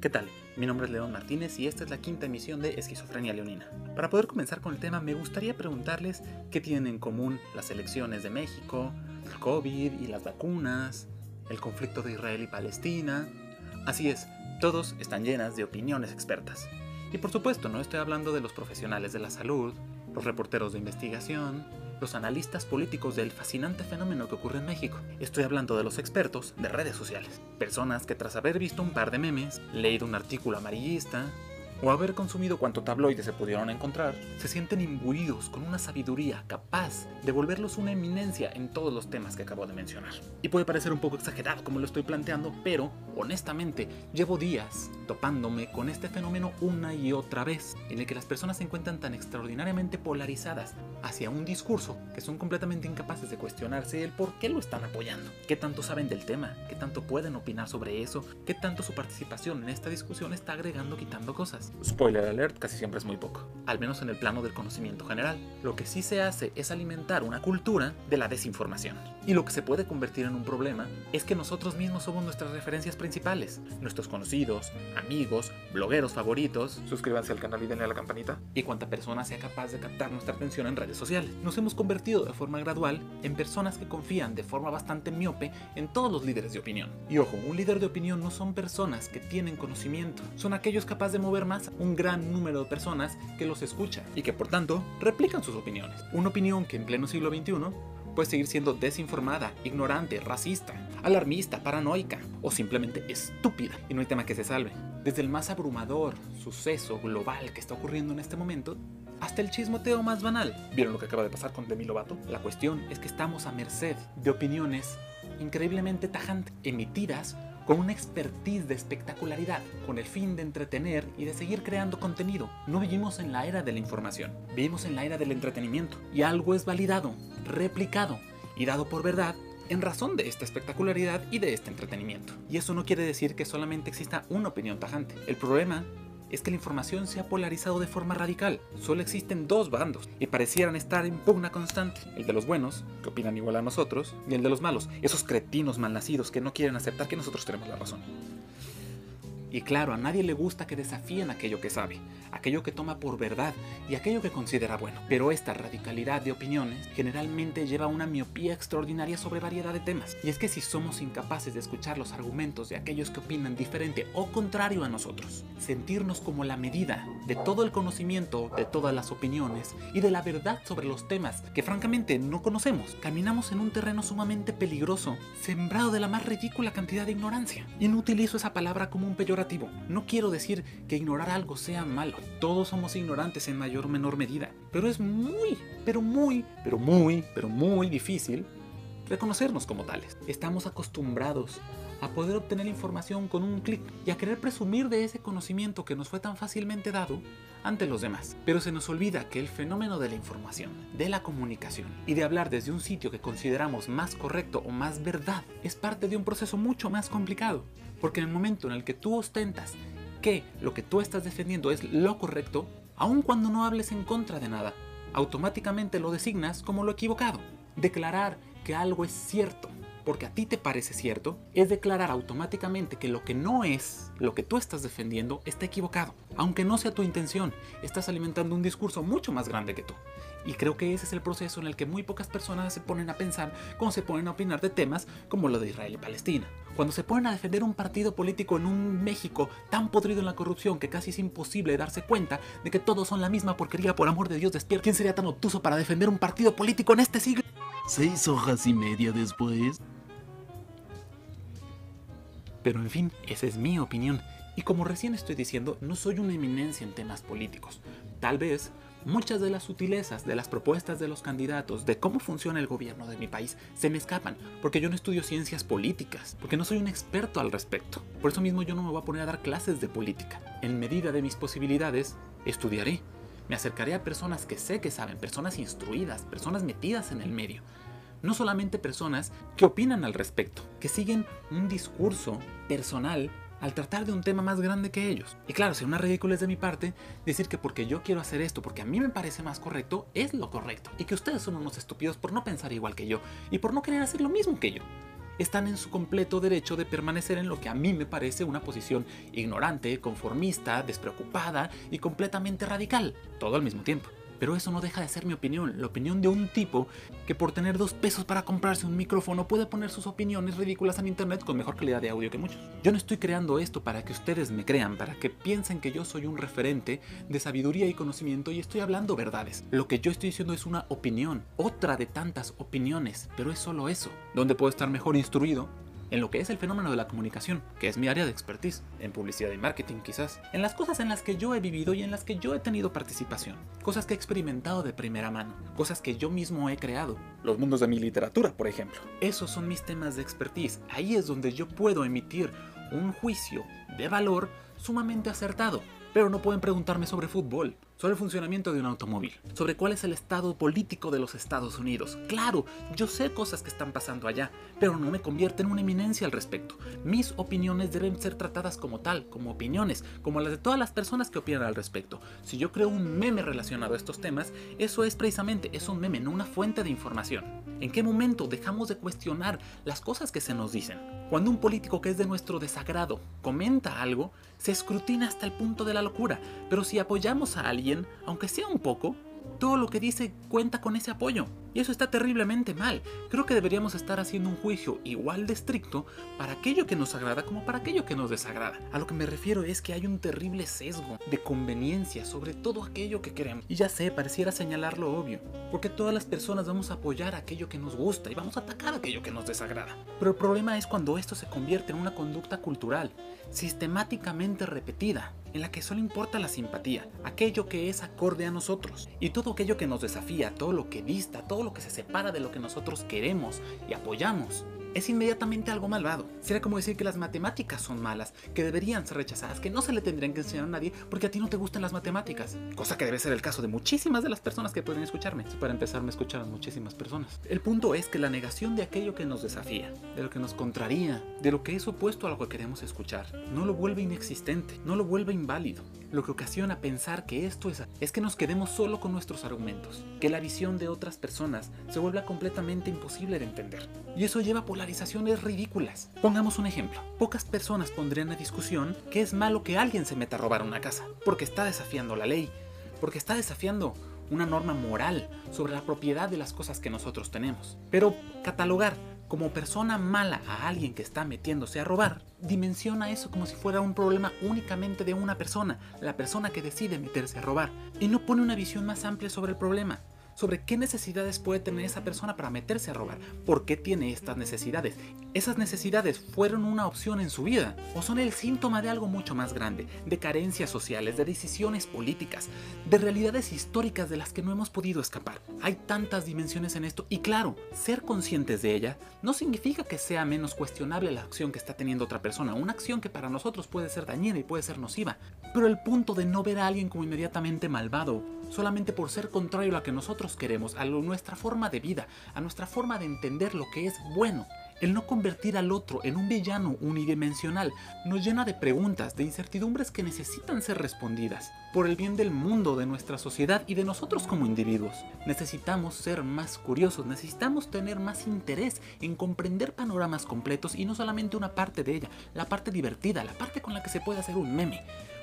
¿Qué tal? Mi nombre es León Martínez y esta es la quinta emisión de Esquizofrenia Leonina. Para poder comenzar con el tema, me gustaría preguntarles qué tienen en común las elecciones de México, el COVID y las vacunas, el conflicto de Israel y Palestina. Así es, todos están llenas de opiniones expertas. Y por supuesto, no estoy hablando de los profesionales de la salud, los reporteros de investigación, los analistas políticos del fascinante fenómeno que ocurre en México. Estoy hablando de los expertos de redes sociales. Personas que tras haber visto un par de memes, leído un artículo amarillista, o haber consumido cuanto tabloide se pudieron encontrar, se sienten imbuidos con una sabiduría capaz de volverlos una eminencia en todos los temas que acabo de mencionar. Y puede parecer un poco exagerado como lo estoy planteando, pero honestamente llevo días topándome con este fenómeno una y otra vez, en el que las personas se encuentran tan extraordinariamente polarizadas hacia un discurso que son completamente incapaces de cuestionarse el por qué lo están apoyando, qué tanto saben del tema, qué tanto pueden opinar sobre eso, qué tanto su participación en esta discusión está agregando quitando cosas. Spoiler alert, casi siempre es muy poco, al menos en el plano del conocimiento general. Lo que sí se hace es alimentar una cultura de la desinformación. Y lo que se puede convertir en un problema es que nosotros mismos somos nuestras referencias principales, nuestros conocidos, amigos, blogueros favoritos. Suscríbanse al canal y denle a la campanita. Y cuanta persona sea capaz de captar nuestra atención en redes sociales. Nos hemos convertido de forma gradual en personas que confían de forma bastante miope en todos los líderes de opinión. Y ojo, un líder de opinión no son personas que tienen conocimiento, son aquellos capaces de mover más un gran número de personas que los escuchan y que por tanto replican sus opiniones. Una opinión que en pleno siglo XXI puede seguir siendo desinformada, ignorante, racista, alarmista, paranoica o simplemente estúpida y no hay tema que se salve. Desde el más abrumador suceso global que está ocurriendo en este momento, hasta el chismoteo más banal. ¿Vieron lo que acaba de pasar con Demi Lovato? La cuestión es que estamos a merced de opiniones increíblemente tajantes, emitidas con una expertise de espectacularidad, con el fin de entretener y de seguir creando contenido. No vivimos en la era de la información, vivimos en la era del entretenimiento. Y algo es validado, replicado y dado por verdad en razón de esta espectacularidad y de este entretenimiento. Y eso no quiere decir que solamente exista una opinión tajante. El problema es que la información se ha polarizado de forma radical. Solo existen dos bandos y parecieran estar en pugna constante. El de los buenos, que opinan igual a nosotros, y el de los malos, esos cretinos malnacidos que no quieren aceptar que nosotros tenemos la razón. Y claro, a nadie le gusta que desafíen aquello que sabe, aquello que toma por verdad y aquello que considera bueno. Pero esta radicalidad de opiniones generalmente lleva a una miopía extraordinaria sobre variedad de temas. Y es que si somos incapaces de escuchar los argumentos de aquellos que opinan diferente o contrario a nosotros, sentirnos como la medida de todo el conocimiento, de todas las opiniones y de la verdad sobre los temas que francamente no conocemos, caminamos en un terreno sumamente peligroso, sembrado de la más ridícula cantidad de ignorancia. Y no utilizo esa palabra como un no quiero decir que ignorar algo sea malo. Todos somos ignorantes en mayor o menor medida. Pero es muy, pero muy, pero muy, pero muy difícil reconocernos como tales. Estamos acostumbrados a poder obtener información con un clic y a querer presumir de ese conocimiento que nos fue tan fácilmente dado ante los demás. Pero se nos olvida que el fenómeno de la información, de la comunicación y de hablar desde un sitio que consideramos más correcto o más verdad es parte de un proceso mucho más complicado. Porque en el momento en el que tú ostentas que lo que tú estás defendiendo es lo correcto, aun cuando no hables en contra de nada, automáticamente lo designas como lo equivocado. Declarar que algo es cierto porque a ti te parece cierto, es declarar automáticamente que lo que no es, lo que tú estás defendiendo, está equivocado. Aunque no sea tu intención, estás alimentando un discurso mucho más grande que tú. Y creo que ese es el proceso en el que muy pocas personas se ponen a pensar cuando se ponen a opinar de temas como lo de Israel y Palestina. Cuando se ponen a defender un partido político en un México tan podrido en la corrupción que casi es imposible darse cuenta de que todos son la misma porquería, por amor de Dios, despierta. ¿Quién sería tan obtuso para defender un partido político en este siglo? Seis hojas y media después. Pero en fin, esa es mi opinión. Y como recién estoy diciendo, no soy una eminencia en temas políticos. Tal vez muchas de las sutilezas de las propuestas de los candidatos, de cómo funciona el gobierno de mi país, se me escapan, porque yo no estudio ciencias políticas, porque no soy un experto al respecto. Por eso mismo yo no me voy a poner a dar clases de política. En medida de mis posibilidades, estudiaré. Me acercaré a personas que sé que saben, personas instruidas, personas metidas en el medio no solamente personas que opinan al respecto, que siguen un discurso personal al tratar de un tema más grande que ellos. Y claro, sería una ridiculez de mi parte decir que porque yo quiero hacer esto, porque a mí me parece más correcto, es lo correcto. Y que ustedes son unos estúpidos por no pensar igual que yo y por no querer hacer lo mismo que yo. están en su completo derecho de permanecer en lo que a mí me parece una posición ignorante, conformista, despreocupada y completamente radical, todo al mismo tiempo. Pero eso no deja de ser mi opinión, la opinión de un tipo que por tener dos pesos para comprarse un micrófono puede poner sus opiniones ridículas en internet con mejor calidad de audio que muchos. Yo no estoy creando esto para que ustedes me crean, para que piensen que yo soy un referente de sabiduría y conocimiento y estoy hablando verdades. Lo que yo estoy diciendo es una opinión, otra de tantas opiniones, pero es solo eso, donde puedo estar mejor instruido en lo que es el fenómeno de la comunicación, que es mi área de expertise, en publicidad y marketing quizás, en las cosas en las que yo he vivido y en las que yo he tenido participación, cosas que he experimentado de primera mano, cosas que yo mismo he creado, los mundos de mi literatura, por ejemplo. Esos son mis temas de expertise, ahí es donde yo puedo emitir un juicio de valor sumamente acertado, pero no pueden preguntarme sobre fútbol, sobre el funcionamiento de un automóvil, sobre cuál es el estado político de los Estados Unidos. Claro, yo sé cosas que están pasando allá, pero no me convierte en una eminencia al respecto. Mis opiniones deben ser tratadas como tal, como opiniones, como las de todas las personas que opinan al respecto. Si yo creo un meme relacionado a estos temas, eso es precisamente, es un meme, no una fuente de información. ¿En qué momento dejamos de cuestionar las cosas que se nos dicen? Cuando un político que es de nuestro desagrado comenta algo, se escrutina hasta el punto de la locura, pero si apoyamos a alguien, aunque sea un poco, todo lo que dice cuenta con ese apoyo. Y eso está terriblemente mal. Creo que deberíamos estar haciendo un juicio igual de estricto para aquello que nos agrada como para aquello que nos desagrada. A lo que me refiero es que hay un terrible sesgo de conveniencia sobre todo aquello que queremos. Y ya sé, pareciera señalar lo obvio, porque todas las personas vamos a apoyar aquello que nos gusta y vamos a atacar aquello que nos desagrada. Pero el problema es cuando esto se convierte en una conducta cultural, sistemáticamente repetida, en la que solo importa la simpatía, aquello que es acorde a nosotros. Y todo aquello que nos desafía, todo lo que dista, todo lo que se separa de lo que nosotros queremos y apoyamos, es inmediatamente algo malvado. Sería como decir que las matemáticas son malas, que deberían ser rechazadas, que no se le tendrían que enseñar a nadie porque a ti no te gustan las matemáticas. Cosa que debe ser el caso de muchísimas de las personas que pueden escucharme. Para empezar, me escuchan muchísimas personas. El punto es que la negación de aquello que nos desafía, de lo que nos contraría, de lo que es opuesto a lo que queremos escuchar, no lo vuelve inexistente, no lo vuelve inválido. Lo que ocasiona pensar que esto es es que nos quedemos solo con nuestros argumentos, que la visión de otras personas se vuelva completamente imposible de entender. Y eso lleva a polarizaciones ridículas. Pongamos un ejemplo. Pocas personas pondrían a discusión que es malo que alguien se meta a robar una casa, porque está desafiando la ley, porque está desafiando una norma moral sobre la propiedad de las cosas que nosotros tenemos. Pero catalogar como persona mala a alguien que está metiéndose a robar, dimensiona eso como si fuera un problema únicamente de una persona, la persona que decide meterse a robar, y no pone una visión más amplia sobre el problema sobre qué necesidades puede tener esa persona para meterse a robar, por qué tiene estas necesidades. ¿Esas necesidades fueron una opción en su vida o son el síntoma de algo mucho más grande, de carencias sociales, de decisiones políticas, de realidades históricas de las que no hemos podido escapar? Hay tantas dimensiones en esto y claro, ser conscientes de ella no significa que sea menos cuestionable la acción que está teniendo otra persona, una acción que para nosotros puede ser dañina y puede ser nociva, pero el punto de no ver a alguien como inmediatamente malvado solamente por ser contrario a lo que nosotros queremos, a nuestra forma de vida, a nuestra forma de entender lo que es bueno. El no convertir al otro en un villano unidimensional nos llena de preguntas, de incertidumbres que necesitan ser respondidas, por el bien del mundo, de nuestra sociedad y de nosotros como individuos. Necesitamos ser más curiosos, necesitamos tener más interés en comprender panoramas completos y no solamente una parte de ella, la parte divertida, la parte con la que se puede hacer un meme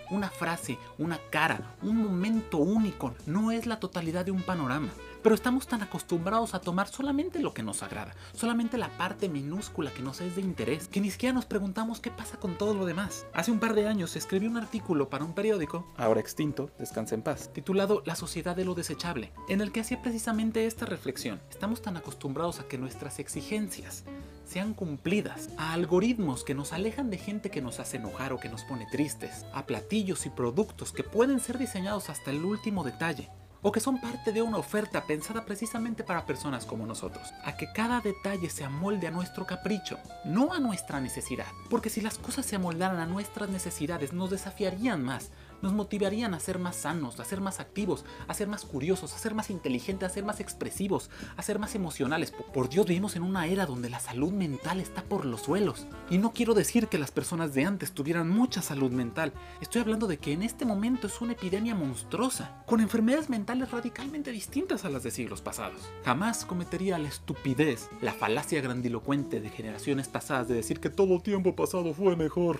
una frase, una cara, un momento único, no es la totalidad de un panorama. Pero estamos tan acostumbrados a tomar solamente lo que nos agrada, solamente la parte minúscula que nos es de interés, que ni siquiera nos preguntamos qué pasa con todo lo demás. Hace un par de años escribí un artículo para un periódico, ahora extinto, descansa en paz, titulado La sociedad de lo desechable, en el que hacía precisamente esta reflexión. Estamos tan acostumbrados a que nuestras exigencias sean cumplidas, a algoritmos que nos alejan de gente que nos hace enojar o que nos pone tristes, a platillos y productos que pueden ser diseñados hasta el último detalle, o que son parte de una oferta pensada precisamente para personas como nosotros, a que cada detalle se amolde a nuestro capricho, no a nuestra necesidad, porque si las cosas se amoldaran a nuestras necesidades nos desafiarían más, nos motivarían a ser más sanos, a ser más activos, a ser más curiosos, a ser más inteligentes, a ser más expresivos, a ser más emocionales. Por Dios, vivimos en una era donde la salud mental está por los suelos. Y no quiero decir que las personas de antes tuvieran mucha salud mental. Estoy hablando de que en este momento es una epidemia monstruosa, con enfermedades mentales radicalmente distintas a las de siglos pasados. Jamás cometería la estupidez, la falacia grandilocuente de generaciones pasadas de decir que todo tiempo pasado fue mejor.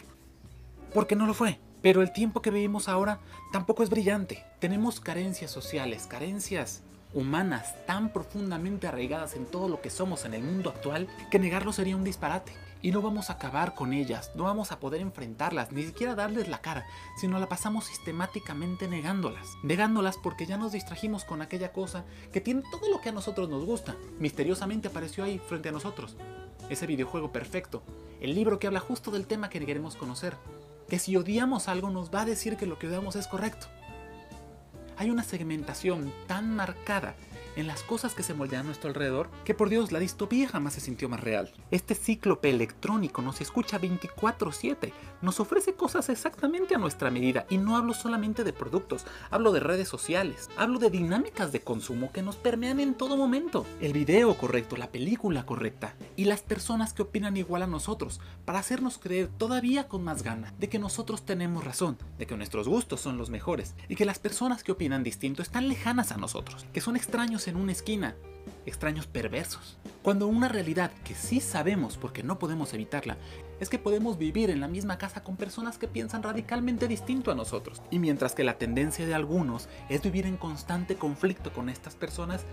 Porque no lo fue. Pero el tiempo que vivimos ahora tampoco es brillante. Tenemos carencias sociales, carencias humanas tan profundamente arraigadas en todo lo que somos en el mundo actual que negarlo sería un disparate. Y no vamos a acabar con ellas, no vamos a poder enfrentarlas, ni siquiera darles la cara, sino la pasamos sistemáticamente negándolas. Negándolas porque ya nos distrajimos con aquella cosa que tiene todo lo que a nosotros nos gusta. Misteriosamente apareció ahí frente a nosotros. Ese videojuego perfecto, el libro que habla justo del tema que queremos conocer. Que si odiamos algo nos va a decir que lo que odiamos es correcto. Hay una segmentación tan marcada en las cosas que se moldean a nuestro alrededor, que por Dios la distopía jamás se sintió más real. Este cíclope electrónico nos escucha 24/7, nos ofrece cosas exactamente a nuestra medida y no hablo solamente de productos, hablo de redes sociales, hablo de dinámicas de consumo que nos permean en todo momento. El video correcto, la película correcta y las personas que opinan igual a nosotros para hacernos creer todavía con más gana de que nosotros tenemos razón, de que nuestros gustos son los mejores y que las personas que opinan distinto están lejanas a nosotros, que son extraños en una esquina, extraños perversos. Cuando una realidad que sí sabemos porque no podemos evitarla es que podemos vivir en la misma casa con personas que piensan radicalmente distinto a nosotros. Y mientras que la tendencia de algunos es vivir en constante conflicto con estas personas,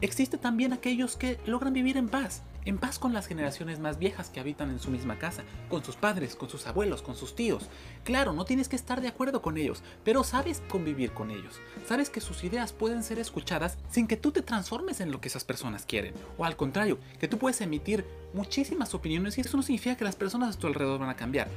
existe también aquellos que logran vivir en paz, en paz con las generaciones más viejas que habitan en su misma casa, con sus padres, con sus abuelos, con sus tíos. Claro, no tienes que estar de acuerdo con ellos, pero sabes convivir con ellos. Sabes que sus ideas pueden ser escuchadas sin que tú te transformes en lo que esas personas quieren. O al contrario, que tú puedes emitir muchísimas opiniones y eso no significa que las personas a tu alrededor van a cambiar.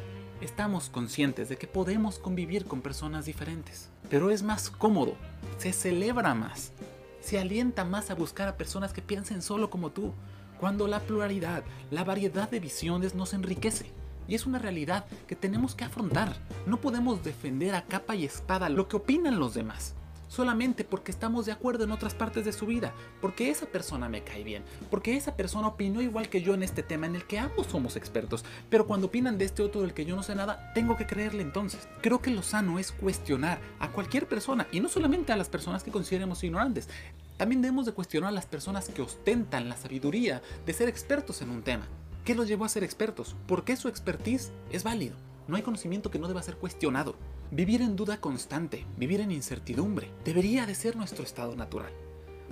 Estamos conscientes de que podemos convivir con personas diferentes, pero es más cómodo, se celebra más, se alienta más a buscar a personas que piensen solo como tú, cuando la pluralidad, la variedad de visiones nos enriquece. Y es una realidad que tenemos que afrontar. No podemos defender a capa y espada lo que opinan los demás. Solamente porque estamos de acuerdo en otras partes de su vida, porque esa persona me cae bien, porque esa persona opinó igual que yo en este tema en el que ambos somos expertos, pero cuando opinan de este otro del que yo no sé nada, tengo que creerle entonces. Creo que lo sano es cuestionar a cualquier persona, y no solamente a las personas que consideremos ignorantes, también debemos de cuestionar a las personas que ostentan la sabiduría de ser expertos en un tema. ¿Qué los llevó a ser expertos? ¿Por qué su expertise es válido? No hay conocimiento que no deba ser cuestionado. Vivir en duda constante, vivir en incertidumbre, debería de ser nuestro estado natural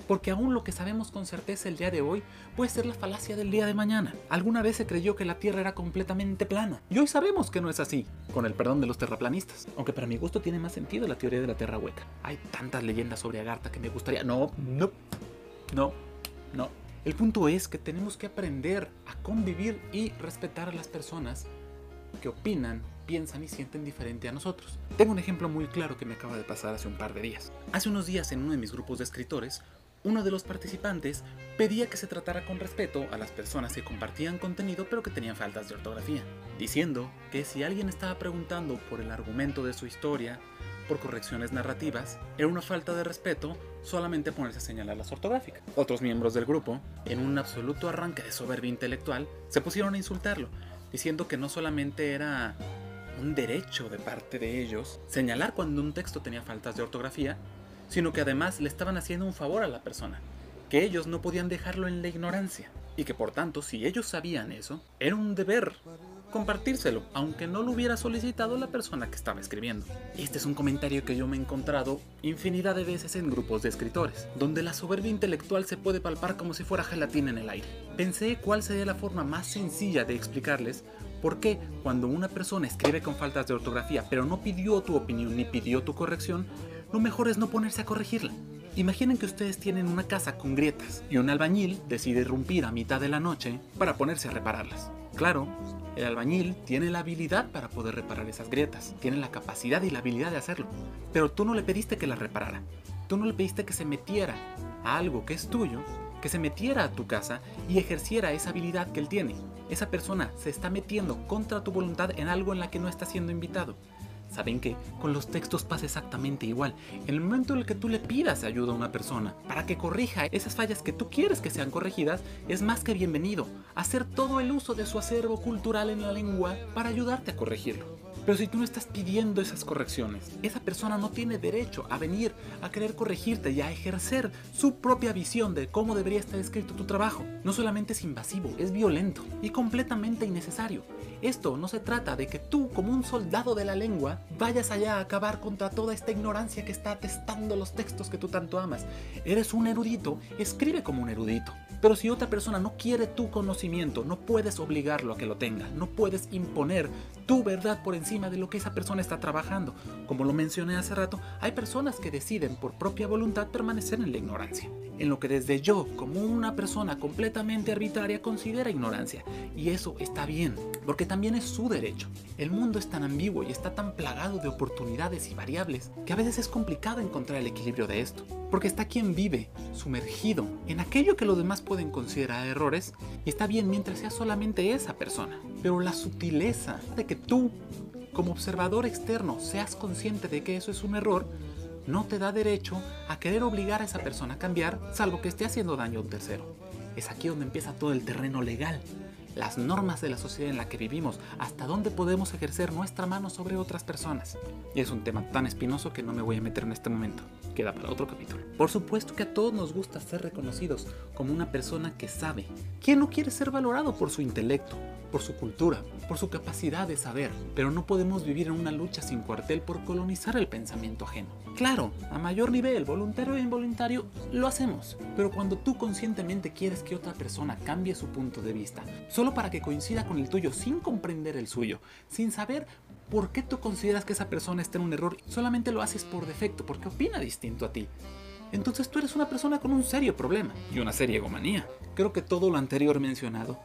porque aún lo que sabemos con certeza el día de hoy puede ser la falacia del día de mañana. Alguna vez se creyó que la Tierra era completamente plana, y hoy sabemos que no es así, con el perdón de los terraplanistas. Aunque para mi gusto tiene más sentido la teoría de la Tierra hueca. Hay tantas leyendas sobre Agartha que me gustaría... No, no, no, no. El punto es que tenemos que aprender a convivir y respetar a las personas que opinan piensan y sienten diferente a nosotros. Tengo un ejemplo muy claro que me acaba de pasar hace un par de días. Hace unos días en uno de mis grupos de escritores uno de los participantes pedía que se tratara con respeto a las personas que compartían contenido pero que tenían faltas de ortografía, diciendo que si alguien estaba preguntando por el argumento de su historia, por correcciones narrativas, era una falta de respeto solamente ponerse a señalar las ortográficas. Otros miembros del grupo, en un absoluto arranque de soberbia intelectual, se pusieron a insultarlo, diciendo que no solamente era un derecho de parte de ellos señalar cuando un texto tenía faltas de ortografía, sino que además le estaban haciendo un favor a la persona, que ellos no podían dejarlo en la ignorancia, y que por tanto si ellos sabían eso, era un deber compartírselo, aunque no lo hubiera solicitado la persona que estaba escribiendo. Este es un comentario que yo me he encontrado infinidad de veces en grupos de escritores, donde la soberbia intelectual se puede palpar como si fuera gelatina en el aire. Pensé cuál sería la forma más sencilla de explicarles por qué cuando una persona escribe con faltas de ortografía pero no pidió tu opinión ni pidió tu corrección, lo mejor es no ponerse a corregirla. Imaginen que ustedes tienen una casa con grietas y un albañil decide irrumpir a mitad de la noche para ponerse a repararlas. Claro, el albañil tiene la habilidad para poder reparar esas grietas, tiene la capacidad y la habilidad de hacerlo, pero tú no le pediste que las reparara, tú no le pediste que se metiera a algo que es tuyo, que se metiera a tu casa y ejerciera esa habilidad que él tiene. Esa persona se está metiendo contra tu voluntad en algo en la que no está siendo invitado. Saben que con los textos pasa exactamente igual. En el momento en el que tú le pidas ayuda a una persona para que corrija esas fallas que tú quieres que sean corregidas, es más que bienvenido. Hacer todo el uso de su acervo cultural en la lengua para ayudarte a corregirlo. Pero si tú no estás pidiendo esas correcciones, esa persona no tiene derecho a venir a querer corregirte y a ejercer su propia visión de cómo debería estar escrito tu trabajo. No solamente es invasivo, es violento y completamente innecesario. Esto no se trata de que tú, como un soldado de la lengua, vayas allá a acabar contra toda esta ignorancia que está atestando los textos que tú tanto amas. Eres un erudito, escribe como un erudito. Pero si otra persona no quiere tu conocimiento, no puedes obligarlo a que lo tenga, no puedes imponer tu verdad por encima de lo que esa persona está trabajando. Como lo mencioné hace rato, hay personas que deciden por propia voluntad permanecer en la ignorancia, en lo que desde yo, como una persona completamente arbitraria, considera ignorancia. Y eso está bien, porque también es su derecho. El mundo es tan ambiguo y está tan plagado de oportunidades y variables que a veces es complicado encontrar el equilibrio de esto, porque está quien vive sumergido en aquello que los demás pueden considerar errores y está bien mientras sea solamente esa persona. Pero la sutileza de que tú, como observador externo, seas consciente de que eso es un error, no te da derecho a querer obligar a esa persona a cambiar, salvo que esté haciendo daño a un tercero. Es aquí donde empieza todo el terreno legal, las normas de la sociedad en la que vivimos, hasta dónde podemos ejercer nuestra mano sobre otras personas. Y es un tema tan espinoso que no me voy a meter en este momento. Queda para otro capítulo. Por supuesto que a todos nos gusta ser reconocidos como una persona que sabe. ¿Quién no quiere ser valorado por su intelecto, por su cultura, por su capacidad de saber? Pero no podemos vivir en una lucha sin cuartel por colonizar el pensamiento ajeno. Claro, a mayor nivel, voluntario e involuntario, lo hacemos. Pero cuando tú conscientemente quieres que otra persona cambie su punto de vista, solo para que coincida con el tuyo sin comprender el suyo, sin saber por qué tú consideras que esa persona está en un error, solamente lo haces por defecto, porque opina distinto a ti. Entonces tú eres una persona con un serio problema y una seria egomanía. Creo que todo lo anterior mencionado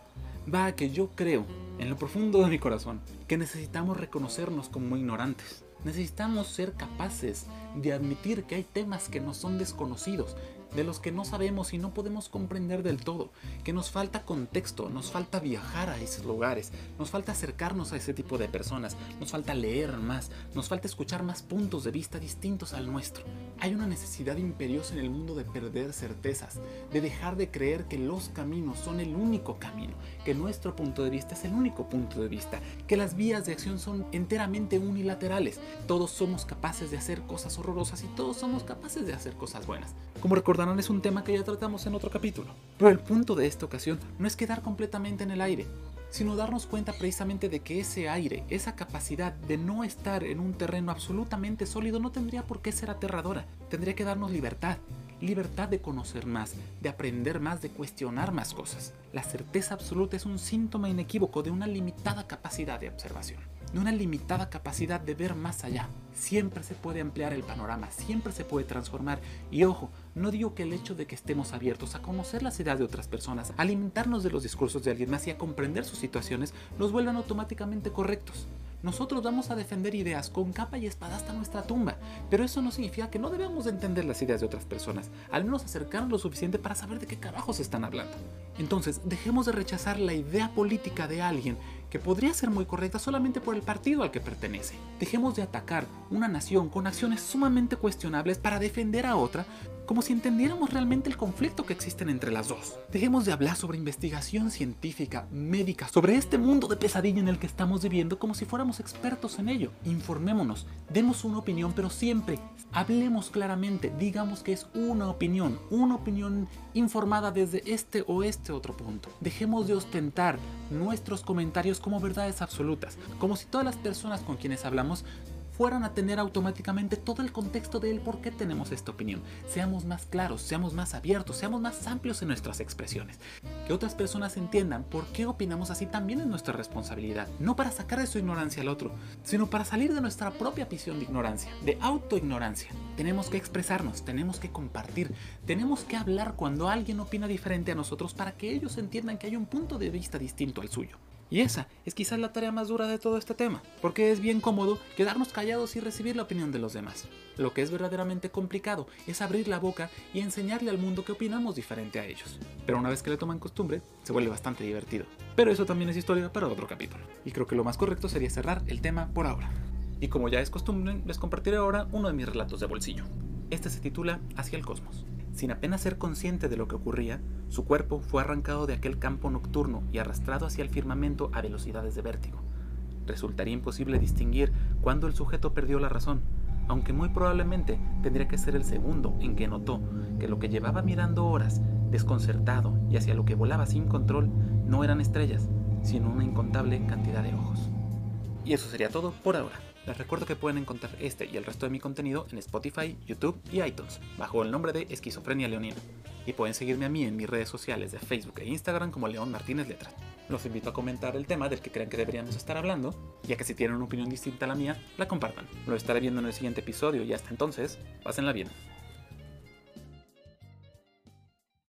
va a que yo creo, en lo profundo de mi corazón, que necesitamos reconocernos como ignorantes. Necesitamos ser capaces de admitir que hay temas que nos son desconocidos, de los que no sabemos y no podemos comprender del todo, que nos falta contexto, nos falta viajar a esos lugares, nos falta acercarnos a ese tipo de personas, nos falta leer más, nos falta escuchar más puntos de vista distintos al nuestro. Hay una necesidad imperiosa en el mundo de perder certezas, de dejar de creer que los caminos son el único camino, que nuestro punto de vista es el único punto de vista, que las vías de acción son enteramente unilaterales. Todos somos capaces de hacer cosas horrorosas y todos somos capaces de hacer cosas buenas. Como recordarán es un tema que ya tratamos en otro capítulo. Pero el punto de esta ocasión no es quedar completamente en el aire, sino darnos cuenta precisamente de que ese aire, esa capacidad de no estar en un terreno absolutamente sólido no tendría por qué ser aterradora, tendría que darnos libertad, libertad de conocer más, de aprender más, de cuestionar más cosas. La certeza absoluta es un síntoma inequívoco de una limitada capacidad de observación, de una limitada capacidad de ver más allá. Siempre se puede ampliar el panorama, siempre se puede transformar. Y ojo, no digo que el hecho de que estemos abiertos a conocer las ideas de otras personas, alimentarnos de los discursos de alguien más y a comprender sus situaciones, nos vuelvan automáticamente correctos. Nosotros vamos a defender ideas con capa y espada hasta nuestra tumba, pero eso no significa que no debemos de entender las ideas de otras personas, al menos acercarnos lo suficiente para saber de qué carajos están hablando. Entonces, dejemos de rechazar la idea política de alguien que podría ser muy correcta solamente por el partido al que pertenece. Dejemos de atacar una nación con acciones sumamente cuestionables para defender a otra como si entendiéramos realmente el conflicto que existen entre las dos. Dejemos de hablar sobre investigación científica, médica, sobre este mundo de pesadilla en el que estamos viviendo como si fuéramos expertos en ello. Informémonos, demos una opinión, pero siempre hablemos claramente, digamos que es una opinión, una opinión informada desde este o este otro punto. Dejemos de ostentar nuestros comentarios como verdades absolutas, como si todas las personas con quienes hablamos fueran a tener automáticamente todo el contexto de el por qué tenemos esta opinión. Seamos más claros, seamos más abiertos, seamos más amplios en nuestras expresiones. Que otras personas entiendan por qué opinamos así también es nuestra responsabilidad. No para sacar de su ignorancia al otro, sino para salir de nuestra propia visión de ignorancia, de autoignorancia. Tenemos que expresarnos, tenemos que compartir, tenemos que hablar cuando alguien opina diferente a nosotros para que ellos entiendan que hay un punto de vista distinto al suyo. Y esa es quizás la tarea más dura de todo este tema, porque es bien cómodo quedarnos callados y recibir la opinión de los demás. Lo que es verdaderamente complicado es abrir la boca y enseñarle al mundo que opinamos diferente a ellos. Pero una vez que le toman costumbre, se vuelve bastante divertido. Pero eso también es historia para otro capítulo. Y creo que lo más correcto sería cerrar el tema por ahora. Y como ya es costumbre, les compartiré ahora uno de mis relatos de bolsillo. Este se titula Hacia el Cosmos. Sin apenas ser consciente de lo que ocurría, su cuerpo fue arrancado de aquel campo nocturno y arrastrado hacia el firmamento a velocidades de vértigo. resultaría imposible distinguir cuándo el sujeto perdió la razón, aunque muy probablemente tendría que ser el segundo en que notó que lo que llevaba mirando horas, desconcertado y hacia lo que volaba sin control, no eran estrellas, sino una incontable cantidad de ojos. Y eso sería todo por ahora. Les recuerdo que pueden encontrar este y el resto de mi contenido en Spotify, YouTube y iTunes, bajo el nombre de Esquizofrenia Leonina. Y pueden seguirme a mí en mis redes sociales de Facebook e Instagram como León Martínez Letra. Los invito a comentar el tema del que crean que deberíamos estar hablando, ya que si tienen una opinión distinta a la mía, la compartan. Lo estaré viendo en el siguiente episodio y hasta entonces, pásenla bien.